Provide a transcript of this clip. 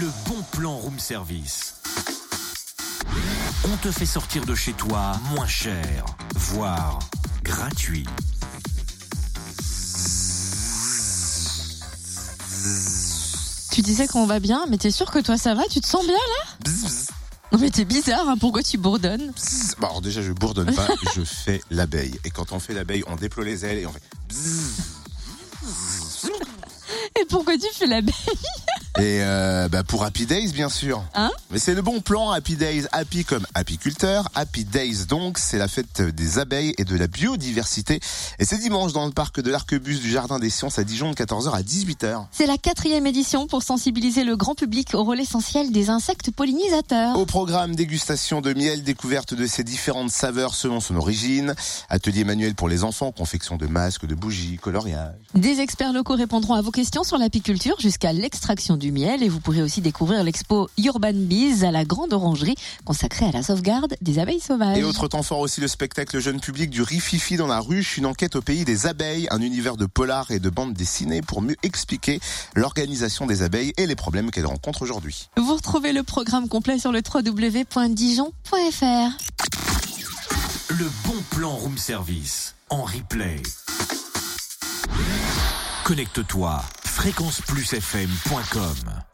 le bon plan room service. On te fait sortir de chez toi moins cher, voire gratuit. Tu disais qu'on va bien, mais t'es sûr que toi ça va? Tu te sens bien là? Bzz, bzz, Non mais t'es bizarre, hein, pourquoi tu bourdonnes? Bzz. Bon, alors déjà, je bourdonne pas, je fais l'abeille. Et quand on fait l'abeille, on déploie les ailes et on fait. bzz. Et pourquoi tu fais la bête Et euh, bah pour Happy Days, bien sûr. Hein Mais c'est le bon plan, Happy Days. Happy comme apiculteur. Happy Days, donc, c'est la fête des abeilles et de la biodiversité. Et c'est dimanche dans le parc de l'Arquebus du Jardin des Sciences à Dijon de 14h à 18h. C'est la quatrième édition pour sensibiliser le grand public au rôle essentiel des insectes pollinisateurs. Au programme dégustation de miel, découverte de ses différentes saveurs selon son origine, atelier manuel pour les enfants, confection de masques, de bougies, coloriage. Des experts locaux répondront à vos questions sur l'apiculture jusqu'à l'extraction du miel et vous pourrez aussi découvrir l'expo Urban Bees à la grande orangerie consacrée à la sauvegarde des abeilles sauvages. Et autre temps fort aussi le spectacle jeune public du Rififi dans la ruche, une enquête au pays des abeilles, un univers de polar et de bandes dessinées pour mieux expliquer l'organisation des abeilles et les problèmes qu'elles rencontrent aujourd'hui. Vous retrouvez le programme complet sur le www.dijon.fr. Le bon plan room service en replay. Connecte-toi fréquenceplusfm.com